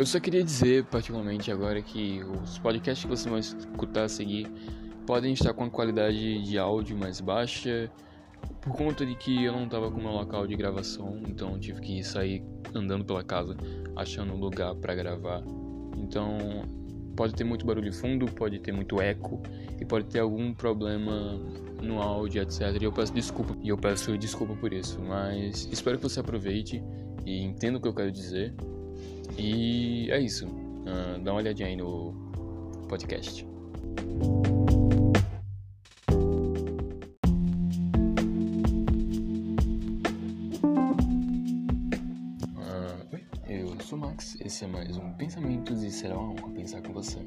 Eu só queria dizer, particularmente agora, que os podcasts que você vai escutar a seguir podem estar com a qualidade de áudio mais baixa, por conta de que eu não estava com meu local de gravação, então tive que sair andando pela casa achando um lugar para gravar. Então pode ter muito barulho de fundo, pode ter muito eco e pode ter algum problema no áudio, etc. E eu peço desculpa e eu peço desculpa por isso, mas espero que você aproveite e entenda o que eu quero dizer. E é isso. Uh, dá uma olhadinha aí no podcast. sou Max, esse é mais um Pensamentos e será uma honra pensar com você.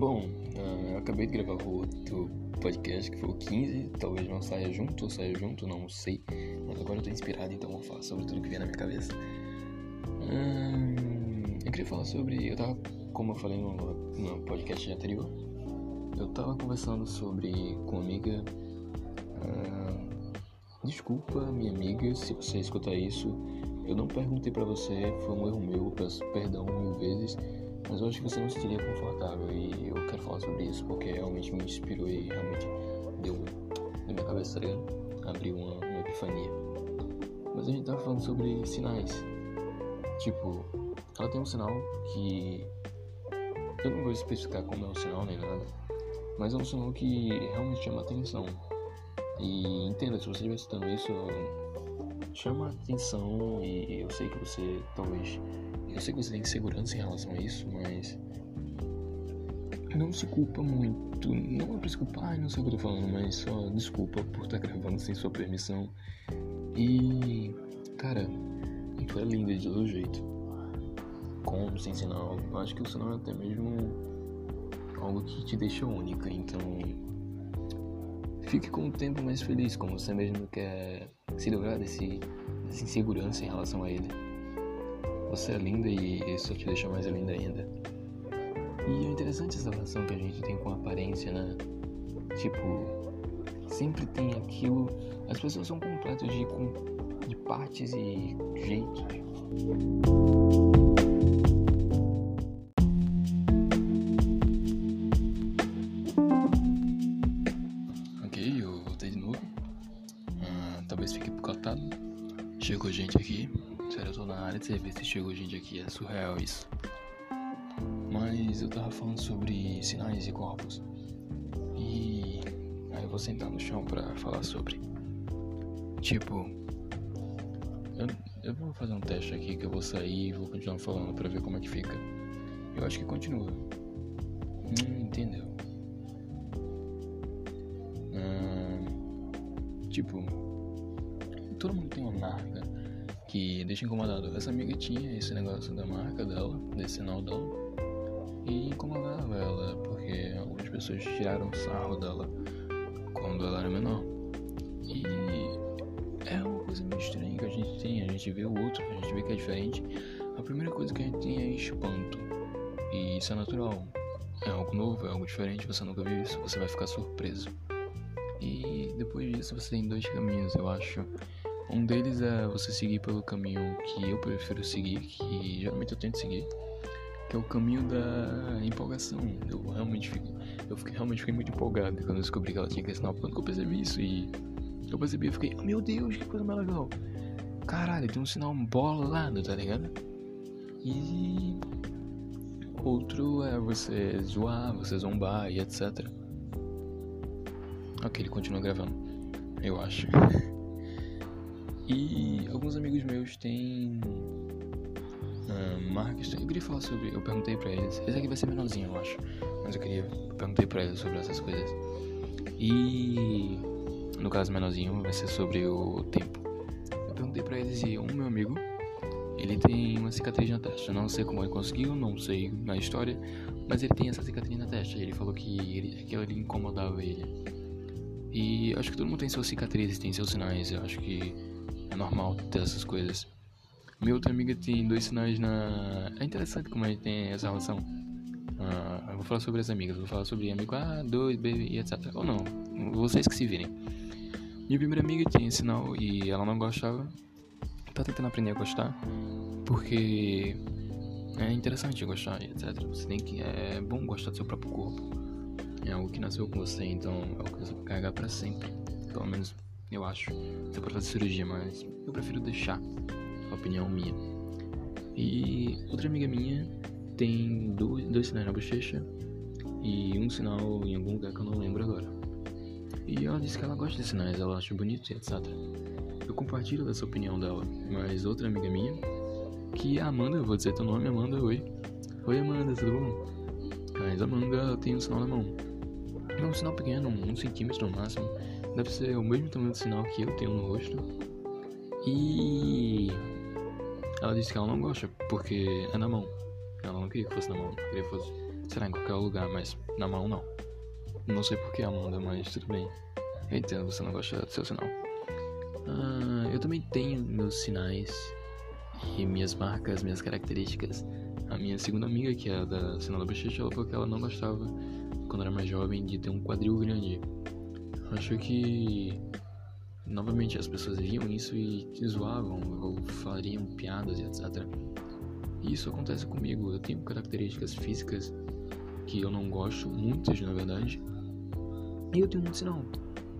Bom, uh, eu acabei de gravar o outro podcast que foi o 15, talvez não saia junto ou saia junto, não sei, mas agora eu tô inspirado, então vou falar sobre tudo que vem na minha cabeça. Hum, eu queria falar sobre. Eu tava, como eu falei no, no podcast anterior, eu tava conversando sobre com uma amiga. Uh, desculpa, minha amiga, se você escutar isso. Eu não perguntei para você, foi um erro meu, peço perdão mil vezes, mas eu acho que você não se sentiria confortável e eu quero falar sobre isso porque realmente me inspirou e realmente deu na minha cabeça, tá? Abriu uma, uma epifania. Mas a gente tava falando sobre sinais. Tipo, ela tem um sinal que. Eu não vou especificar como é o sinal nem nada, mas é um sinal que realmente chama atenção. E entenda, se você estiver citando isso, chama atenção e eu sei que você talvez. Eu sei que você tem segurança em relação a isso, mas. Não se culpa muito. Não é pra se culpar, não sei o que eu tô falando, mas só desculpa por estar gravando sem sua permissão. E. Cara, tu é linda de todo jeito. Com, sem sinal. Acho que o sinal é até mesmo algo que te deixa única. Então, fique com o tempo mais feliz, como você mesmo quer se livrar desse, dessa insegurança em relação a ele. Você é linda e isso te deixa mais linda ainda. E é interessante essa relação que a gente tem com a aparência, né? Tipo, sempre tem aquilo. As pessoas são completas de, de partes e jeitos. Chegou gente aqui. É surreal isso. Mas eu tava falando sobre sinais e corpos. E aí eu vou sentar no chão pra falar sobre. Tipo, eu, eu vou fazer um teste aqui que eu vou sair e vou continuar falando pra ver como é que fica. Eu acho que continua. Hum, entendeu? Hum, tipo, todo mundo tem uma marca que deixa incomodado. Essa amiga tinha esse negócio da marca dela, desse dela, e incomodava ela, porque algumas pessoas tiraram sarro dela quando ela era menor. E é uma coisa meio estranha que a gente tem, a gente vê o outro, a gente vê que é diferente. A primeira coisa que a gente tem é espanto. E isso é natural. É algo novo, é algo diferente, você nunca viu isso, você vai ficar surpreso. E depois disso você tem dois caminhos, eu acho. Um deles é você seguir pelo caminho que eu prefiro seguir, que geralmente eu tento seguir, que é o caminho da empolgação. Eu realmente fico, eu fiquei, realmente fiquei muito empolgado quando eu descobri que ela tinha que assinar quando eu percebi isso e eu percebi, eu fiquei, oh, meu Deus, que coisa mais legal. Caralho, tem um sinal bolado, tá ligado? E outro é você zoar, você zombar e etc. Ok, ele continua gravando, eu acho. E alguns amigos meus têm uh, marcas. Eu queria falar sobre. Eu perguntei pra eles. Esse aqui vai ser menorzinho, eu acho. Mas eu queria. Eu perguntei pra eles sobre essas coisas. E. No caso menorzinho, vai ser sobre o tempo. Eu perguntei pra eles e um meu amigo. Ele tem uma cicatriz na testa. Não sei como ele conseguiu, não sei na história. Mas ele tem essa cicatriz na testa. Ele falou que ele, aquilo ali incomodava ele. E acho que todo mundo tem suas cicatrizes, tem seus sinais. Eu acho que é normal ter essas coisas. Minha outra amiga tem dois sinais na. É interessante como a gente tem essa relação. Uh, eu vou falar sobre as amigas, vou falar sobre amigo A2, B e etc. Ou não, vocês que se virem. Minha primeira amiga tinha sinal e ela não gostava. Tá tentando aprender a gostar, porque é interessante gostar e etc. Você tem que. É bom gostar do seu próprio corpo. É algo que nasceu com você, então é algo que você vai carregar pra sempre. Pelo menos eu acho. Você pode fazer cirurgia, mas eu prefiro deixar. Opinião minha. E outra amiga minha tem dois, dois sinais na bochecha e um sinal em algum lugar que eu não lembro agora. E ela disse que ela gosta de sinais, ela acha bonito e etc. Eu compartilho dessa opinião dela, mas outra amiga minha, que é a Amanda, vou dizer teu nome, Amanda, oi. Oi Amanda, tudo bom? Mas Amanda tem um sinal na mão. É um sinal pequeno, um centímetro no máximo. Deve ser o mesmo tamanho do sinal que eu tenho no rosto. E ela disse que ela não gosta porque é na mão. Ela não queria que fosse na mão, queria que fosse, sei lá, em qualquer lugar, mas na mão não. Não sei porquê, Amanda, mas tudo bem. Eu entendo, você não gosta do seu sinal. Ah, eu também tenho meus sinais e minhas marcas, minhas características. A minha segunda amiga, que é da sinal da bochecha, ela falou que ela não gostava, quando era mais jovem, de ter um quadril grande. Acho que novamente as pessoas viam isso e zoavam ou fariam piadas e etc. E isso acontece comigo. Eu tenho características físicas que eu não gosto, muitas na verdade, e eu tenho muito sinal.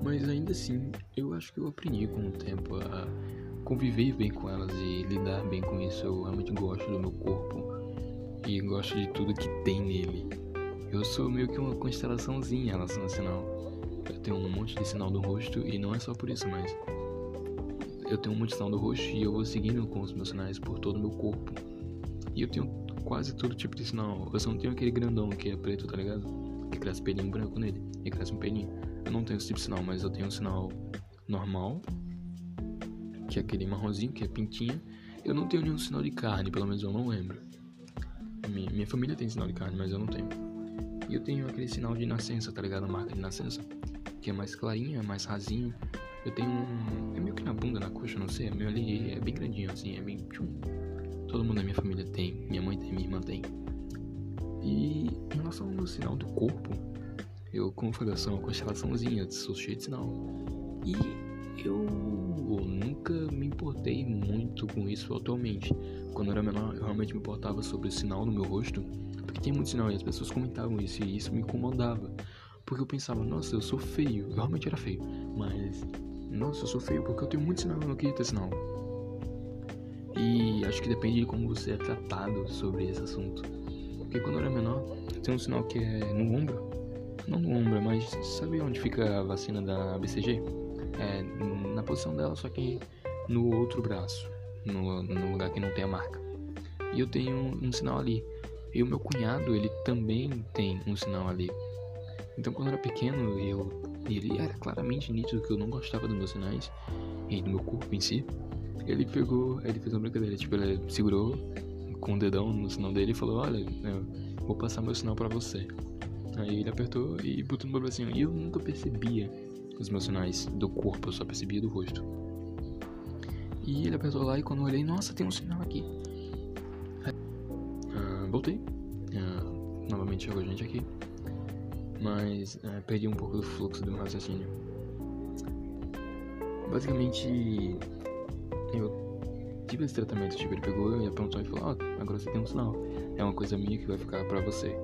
Mas ainda assim, eu acho que eu aprendi com o tempo a conviver bem com elas e lidar bem com isso. Eu realmente gosto do meu corpo e gosto de tudo que tem nele. Eu sou meio que uma constelaçãozinha em relação sinal. Eu tenho um monte de sinal do rosto e não é só por isso, mas eu tenho um monte de sinal do rosto e eu vou seguindo com os meus sinais por todo o meu corpo. E eu tenho quase todo tipo de sinal. Eu só não tenho aquele grandão que é preto, tá ligado? Que cresce pelinho branco nele. E cresce um pelinho. Eu não tenho esse tipo de sinal, mas eu tenho um sinal normal, que é aquele marronzinho, que é pintinha. Eu não tenho nenhum sinal de carne, pelo menos eu não lembro. Minha, minha família tem sinal de carne, mas eu não tenho. E eu tenho aquele sinal de nascença, tá ligado? A marca de nascença que é mais clarinho, é mais rasinho. Eu tenho um. É meio que na bunda, na coxa, não sei. É ali é bem grandinho, assim, é bem. Tchum. Todo mundo da minha família tem. Minha mãe tem, minha irmã tem. E em relação ao sinal do corpo, eu, como falei, eu sou uma constelaçãozinha, sou cheio de sinal. E eu nunca me importei muito com isso atualmente. Quando eu era menor, eu realmente me importava sobre o sinal no meu rosto, porque tem muito sinal e as pessoas comentavam isso e isso me incomodava. Porque eu pensava, nossa, eu sou feio. Eu realmente era feio. Mas, nossa, eu sou feio porque eu tenho muito sinal, eu não queria ter sinal. E acho que depende de como você é tratado sobre esse assunto. Porque quando eu era menor, tem um sinal que é no ombro. Não no ombro, mas sabe onde fica a vacina da BCG? É na posição dela, só que no outro braço. No, no lugar que não tem a marca. E eu tenho um, sinal ali. E o meu cunhado, ele também tem um sinal ali. Então, quando eu era pequeno, eu ele era claramente nítido que eu não gostava dos meus sinais e do meu corpo em si. Ele pegou, ele fez uma brincadeira, tipo, ele segurou com o dedão no sinal dele e falou: Olha, vou passar meu sinal para você. Aí ele apertou e botou no meu bracinho. E eu nunca percebia os meus sinais do corpo, eu só percebia do rosto. E ele apertou lá e quando eu olhei, nossa, tem um sinal aqui. Ah, voltei. Ah, novamente chegou a gente aqui mas é, perdi um pouco do fluxo do meu raciocínio. Basicamente, eu tive esse tratamento, tipo, ele pegou e apontou e falou, oh, agora você tem um sinal, é uma coisa minha que vai ficar pra você.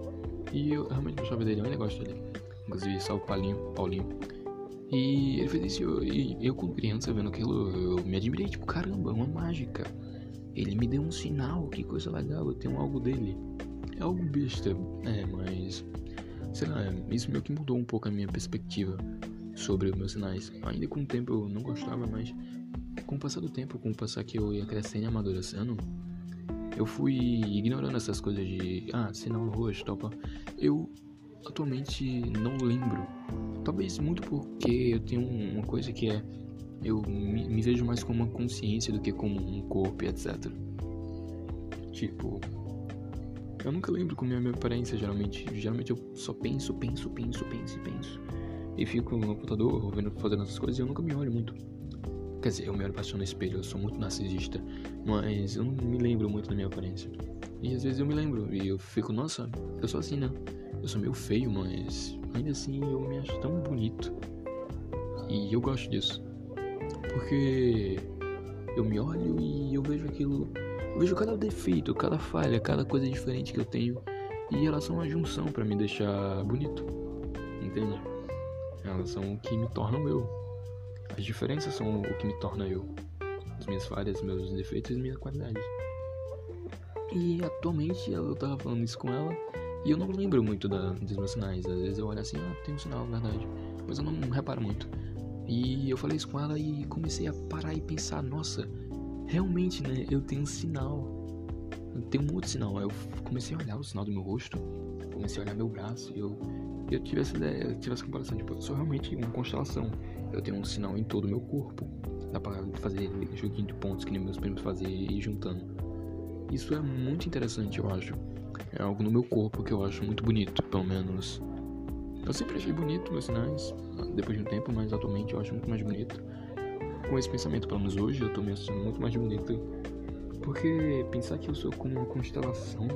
E eu realmente gostava dele, eu ainda gosto dele. Inclusive, só o Paulinho, Paulinho. E ele fez isso e eu, como criança, vendo aquilo, eu me admirei, tipo, caramba, é uma mágica. Ele me deu um sinal, que coisa legal, eu tenho algo dele. É algo besta, é, mas sei lá, isso meio que mudou um pouco a minha perspectiva sobre os meus sinais. Ainda com o tempo eu não gostava, mas com o passar do tempo, com o passar que eu ia crescendo e amadurecendo, eu fui ignorando essas coisas de, ah, sinal rosto, topa. Eu atualmente não lembro. Talvez muito porque eu tenho uma coisa que é, eu me, me vejo mais como uma consciência do que como um corpo, etc. Tipo, eu nunca lembro como é a minha aparência, geralmente. Geralmente eu só penso, penso, penso, penso e penso. E fico no computador, vendo, fazendo essas coisas e eu nunca me olho muito. Quer dizer, eu me olho bastante no espelho, eu sou muito narcisista, mas eu não me lembro muito da minha aparência. E às vezes eu me lembro e eu fico, nossa, eu sou assim, né? Eu sou meio feio, mas ainda assim eu me acho tão bonito. E eu gosto disso. Porque eu me olho e eu vejo aquilo. Eu vejo cada defeito, cada falha, cada coisa diferente que eu tenho. E elas são uma junção para me deixar bonito. Entende? Elas são o que me tornam eu. As diferenças são o que me torna eu. As minhas falhas, meus defeitos e minhas qualidades. E atualmente eu tava falando isso com ela e eu não lembro muito da, dos meus sinais. Às vezes eu olho assim, ah, tem um sinal, verdade. Mas eu não reparo muito. E eu falei isso com ela e comecei a parar e pensar, nossa, realmente, né? Eu tenho um sinal. Eu tenho um outro sinal. Eu comecei a olhar o sinal do meu rosto, comecei a olhar meu braço e eu, eu tive essa ideia, eu tive essa comparação, tipo, eu sou realmente uma constelação. Eu tenho um sinal em todo o meu corpo. Dá pra fazer joguinho de pontos que nem meus primos faziam e ir juntando. Isso é muito interessante, eu acho. É algo no meu corpo que eu acho muito bonito, pelo menos eu sempre achei bonito meus sinais, depois de um tempo, mas atualmente eu acho muito mais bonito. Com esse pensamento, pelo menos hoje, eu tô me achando muito mais bonito. Porque pensar que eu sou como uma constelação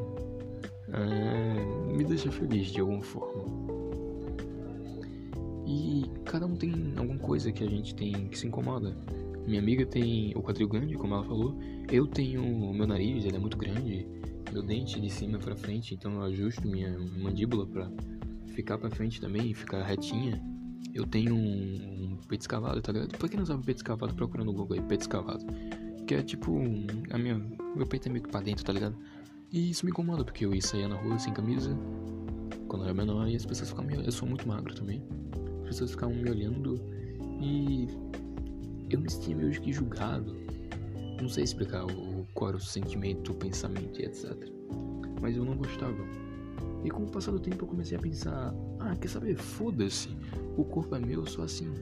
é, me deixa feliz de alguma forma. E cada um tem alguma coisa que a gente tem que se incomoda. Minha amiga tem o quadril grande, como ela falou. Eu tenho o meu nariz, ele é muito grande. Meu dente de cima para frente, então eu ajusto minha mandíbula para ficar pra frente também, ficar retinha, eu tenho um, um peito escavado, tá ligado? Pra quem não sabe peito escavado, procura no Google aí, peito escavado. Que é tipo, a minha, meu peito é meio que pra dentro, tá ligado? E isso me incomoda, porque eu ia sair na rua sem camisa, quando eu era menor, e as pessoas ficavam me. Eu sou muito magro também. As pessoas ficavam me olhando e eu me sentia meio que julgado. Não sei explicar o, qual era o sentimento, o pensamento e etc. Mas eu não gostava. E com o passar do tempo eu comecei a pensar: ah, quer saber? Foda-se, o corpo é meu, eu sou assim.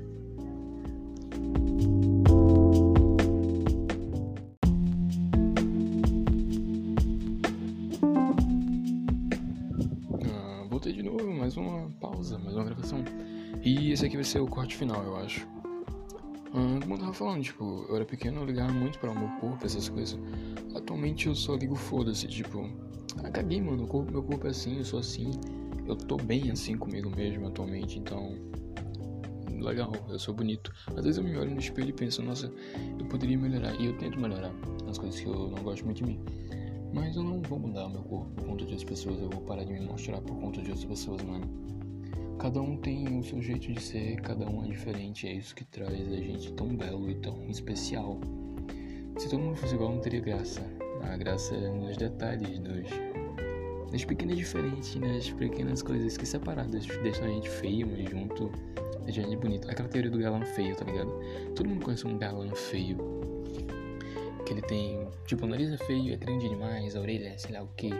Ah, voltei de novo, mais uma pausa, mais uma gravação. E esse aqui vai ser o corte final, eu acho. Ah, como eu tava falando, tipo, eu era pequeno, eu ligava muito para o meu corpo, essas coisas. Atualmente eu só ligo foda-se, tipo, ah, caguei, mano. Corpo, meu corpo é assim, eu sou assim. Eu tô bem assim comigo mesmo atualmente, então. Legal, eu sou bonito. Às vezes eu me olho no espelho e penso, nossa, eu poderia melhorar. E eu tento melhorar as coisas que eu não gosto muito de mim. Mas eu não vou mudar meu corpo por conta de outras pessoas. Eu vou parar de me mostrar por conta de outras pessoas, mano. Cada um tem o seu jeito de ser, cada um é diferente. É isso que traz a gente tão belo e tão especial. Se todo mundo fosse igual, não teria graça. A graça é nos detalhes, nos, nas pequenas diferenças, nas pequenas coisas que separadas deixam a gente feio, mas junto a gente bonito. Aquela teoria do galã feio, tá ligado? Todo mundo conhece um galã feio. Que ele tem, tipo, o nariz é feio, é grande demais, a orelha é sei lá o que.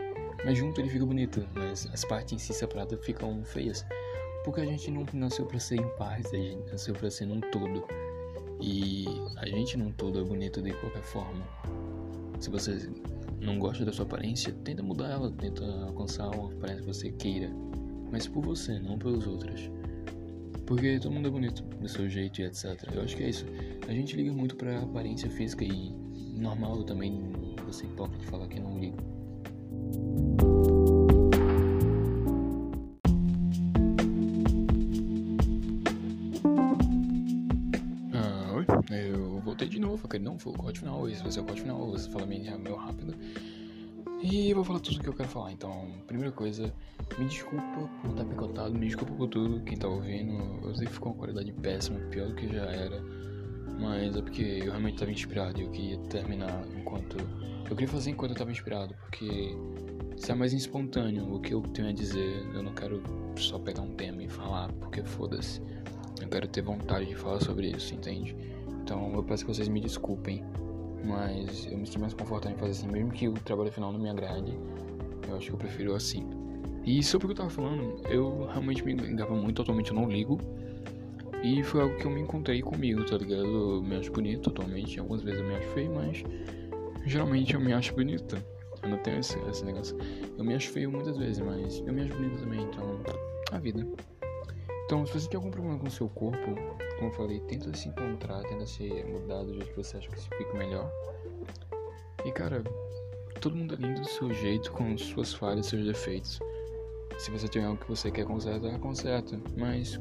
Mas junto ele fica bonito, mas as partes em si separadas ficam feias. Porque a gente não nasceu pra ser em paz, a gente nasceu pra ser num todo. E a gente num todo é bonito de qualquer forma. Se você não gosta da sua aparência, tenta mudar ela, tenta alcançar uma aparência que você queira. Mas por você, não pelos outros. Porque todo mundo é bonito do seu jeito e etc. Eu acho que é isso. A gente liga muito pra aparência física e normal também você hipócrita falar que não ligo. Vou falar tudo o que eu quero falar. Então, primeira coisa, me desculpa por estar picotado, me desculpa por tudo, quem tá ouvindo. Eu sei que ficou uma qualidade péssima, pior do que já era. Mas é porque eu realmente estava inspirado e eu queria terminar enquanto. Eu queria fazer enquanto eu estava inspirado, porque se é mais espontâneo o que eu tenho a dizer, eu não quero só pegar um tema e falar, porque foda-se. Eu quero ter vontade de falar sobre isso, entende? Então eu peço que vocês me desculpem, mas eu me sinto mais confortável em fazer assim, mesmo que o trabalho final não me agrade. Eu acho que eu prefiro assim. E sobre o que eu tava falando, eu realmente me engava muito, atualmente eu não ligo. E foi algo que eu me encontrei comigo, tá ligado? Eu me acho bonito atualmente, algumas vezes eu me acho feio, mas geralmente eu me acho bonito. Eu não tenho esse, esse negócio. Eu me acho feio muitas vezes, mas eu me acho bonito também, então. A vida. Então, se você tem algum problema com o seu corpo, como eu falei, tenta se encontrar, tenta se mudar do jeito que você acha que se fica melhor. E cara, todo mundo é lindo do seu jeito, com suas falhas, seus defeitos. Se você tem algo que você quer consertar, conserta. Mas,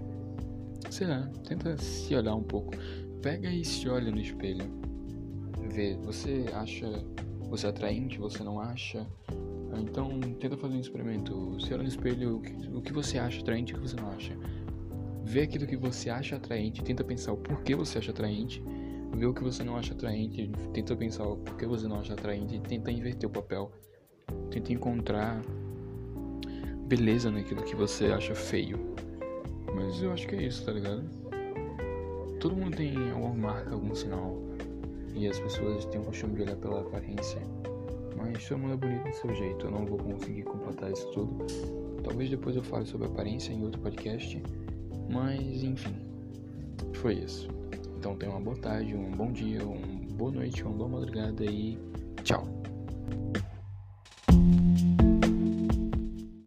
sei lá, tenta se olhar um pouco. Pega e se olha no espelho. Vê, você acha você é atraente, você não acha? Então, tenta fazer um experimento. Se olha no espelho, o que, o que você acha atraente e o que você não acha. Vê aquilo que você acha atraente, tenta pensar o porquê você acha atraente. Vê o que você não acha atraente, tenta pensar o porquê você não acha atraente e tenta inverter o papel. Tenta encontrar beleza naquilo que você acha feio. Mas eu acho que é isso, tá ligado? Todo mundo tem alguma marca, algum sinal. E as pessoas têm o costume de olhar pela aparência. Mas todo mundo é bonito do seu jeito. Eu não vou conseguir completar isso tudo. Talvez depois eu fale sobre aparência em outro podcast. Mas enfim, foi isso. Então tenha uma boa tarde, um bom dia, uma boa noite, uma boa madrugada e tchau.